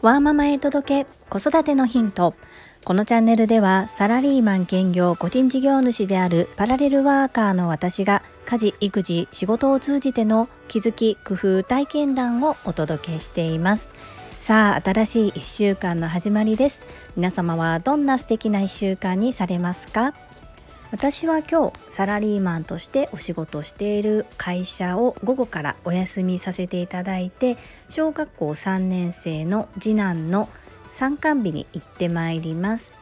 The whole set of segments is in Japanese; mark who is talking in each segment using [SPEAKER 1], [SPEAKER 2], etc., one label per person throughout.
[SPEAKER 1] ワーママへ届け子育てのヒント。このチャンネルではサラリーマン兼業個人事業主であるパラレルワーカーの私が家事育児仕事を通じての気づき工夫体験談をお届けしています。さあ新しい1週間の始まりです。皆様はどんな素敵な1週間にされますか？私は今日サラリーマンとしてお仕事している会社を午後からお休みさせていただいて小学校3年生の次男の参観日に行ってまいります。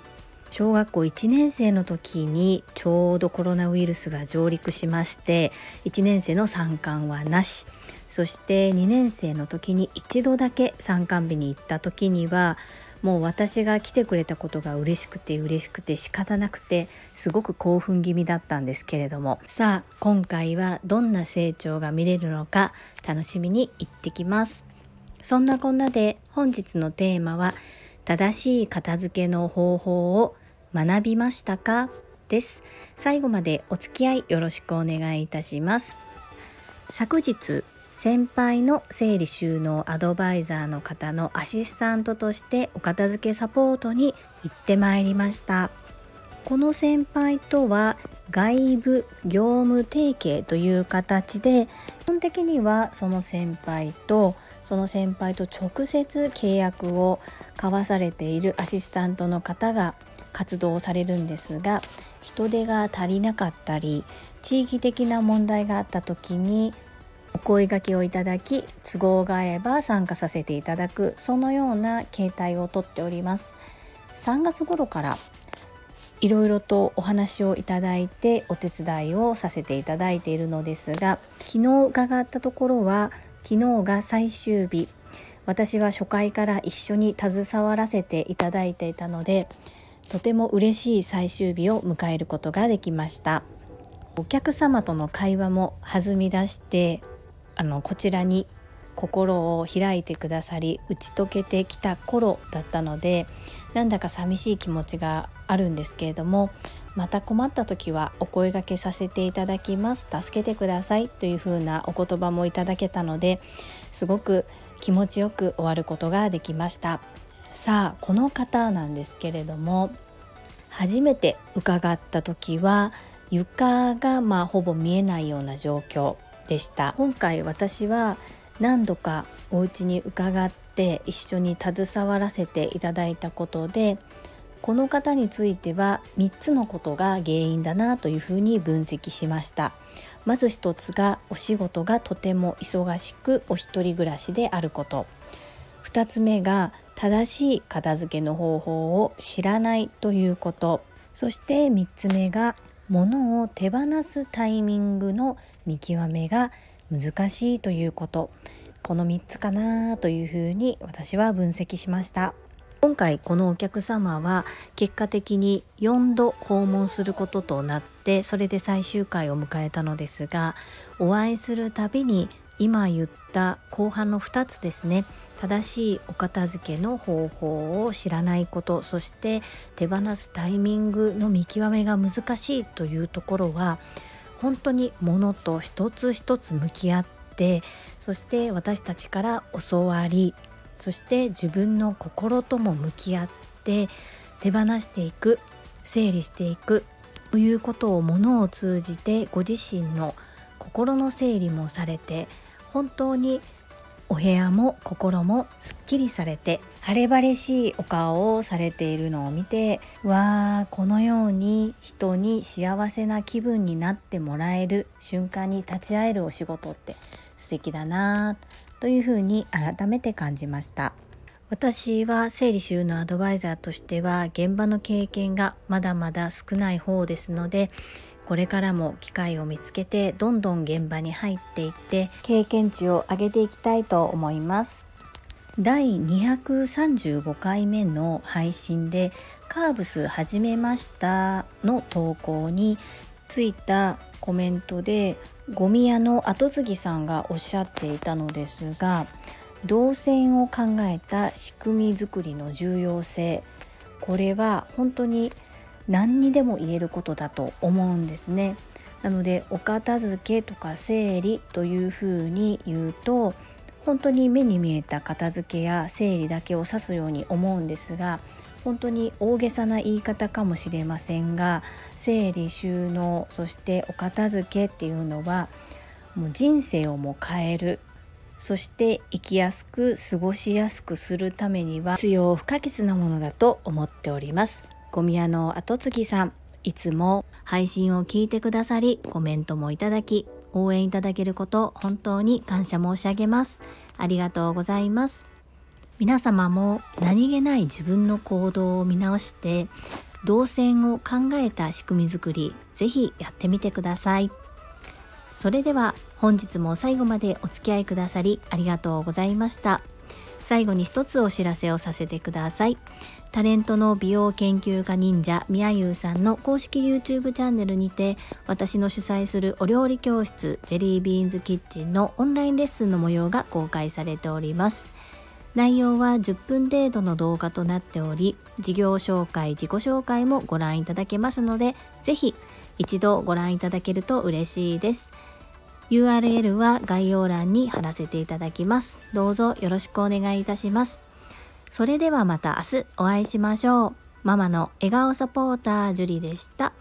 [SPEAKER 1] 小学校1年生の時にちょうどコロナウイルスが上陸しまして1年生の参観はなし。そして2年生の時に一度だけ参観日に行った時にはもう私が来てくれたことが嬉しくて嬉しくて仕方なくてすごく興奮気味だったんですけれども。さあ今回はどんな成長が見れるのか楽しみに行ってきます。そんなこんなで本日のテーマは正しい片付けの方法を学びましたか？です。最後までお付き合いよろしくお願いいたします。昨日先輩の整理収納アドバイザーの方のアシスタントとしてお片付けサポートに行ってまいりました。この先輩とは外部業務提携という形で基本的にはその先輩とその先輩と直接契約を交わされているアシスタントの方が活動されるんですが人手が足りなかったり地域的な問題があった時にお声がけをいただき都合が合えば参加させていただくそのような形態をとっております。3月頃からいろいろとお話をいただいてお手伝いをさせていただいているのですが昨日伺ったところは昨日が最終日。私は初回から一緒に携わらせていただいていたのでとても嬉しい最終日を迎えることができました。お客様との会話も弾み出してあのこちらに心を開いてくださり打ち解けてきた頃だったのでなんだか寂しい気持ちがあるんですけれどもまた困った時はお声がけさせていただきます。助けてくださいというふうなお言葉もいただけたのですごく気持ちよく終わることができました。さあこの方なんですけれども初めて伺った時は床がまあほぼ見えないような状況。でした。今回私は何度かお家に伺って一緒に携わらせていただいたことでこの方については3つのことが原因だなというふうに分析しました。まず1つがお仕事がとても忙しくお一人暮らしであること。2つ目が正しい片付けの方法を知らないということ。そして3つ目が物を手放すタイミングの見極めが難しいということ。この3つかなというふうに私は分析しました。今回このお客様は結果的に4度訪問することとなってそれで最終回を迎えたのですがお会いするたびに今言った後半の2つですね。正しいお片付けの方法を知らないことそして手放すタイミングの見極めが難しいというところは本当に物と一つ一つ向き合ってそして私たちから教わりそして自分の心とも向き合って手放していく整理していくということを物を通じてご自身の心の整理もされて本当にお部屋も心もすっきりされて晴れ晴れしいお顔をされているのを見てわーこのように人に幸せな気分になってもらえる瞬間に立ち会えるお仕事って素敵だなというふうに改めて感じました。私は整理収納アドバイザーとしては現場の経験がまだまだ少ない方ですのでこれからも機会を見つけてどんどん現場に入っていって経験値を上げていきたいと思います。第235回目の配信でカーブス始めましたの投稿についたコメントでゴミ屋の後継ぎさんがおっしゃっていたのですが動線を考えた仕組み作りの重要性これは本当に何にでも言えることだと思うんですね。なのでお片付けとか整理というふうに言うと本当に目に見えた片付けや整理だけを指すように思うんですが本当に大げさな言い方かもしれませんが整理収納そしてお片付けっていうのはもう人生をも変えるそして生きやすく過ごしやすくするためには必要不可欠なものだと思っております。ゴミ屋の後継ぎさん。いつも。配信を聞いてくださりコメントもいただき応援いただけること本当に感謝申し上げます。ありがとうございます。皆様も何気ない自分の行動を見直して動線を考えた仕組み作りぜひやってみてください。それでは本日も最後までお付き合いくださりありがとうございました。最後に一つお知らせをさせてください。タレントの美容研究家忍者みやゆうさんの公式 YouTube チャンネルにて私の主催するお料理教室ジェリービーンズキッチンのオンラインレッスンの模様が公開されております。内容は10分程度の動画となっており事業紹介自己紹介もご覧いただけますのでぜひ一度ご覧いただけると嬉しいです。URL は概要欄に貼らせていただきます。どうぞよろしくお願いいたします。それではまた明日お会いしましょう。ママの笑顔サポータージュリでした。